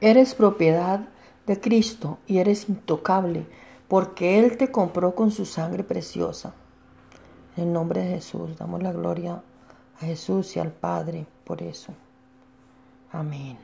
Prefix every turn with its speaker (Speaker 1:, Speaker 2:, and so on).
Speaker 1: Eres propiedad de Cristo y eres intocable porque Él te compró con su sangre preciosa. En el nombre de Jesús, damos la gloria a Jesús y al Padre por eso. Amén.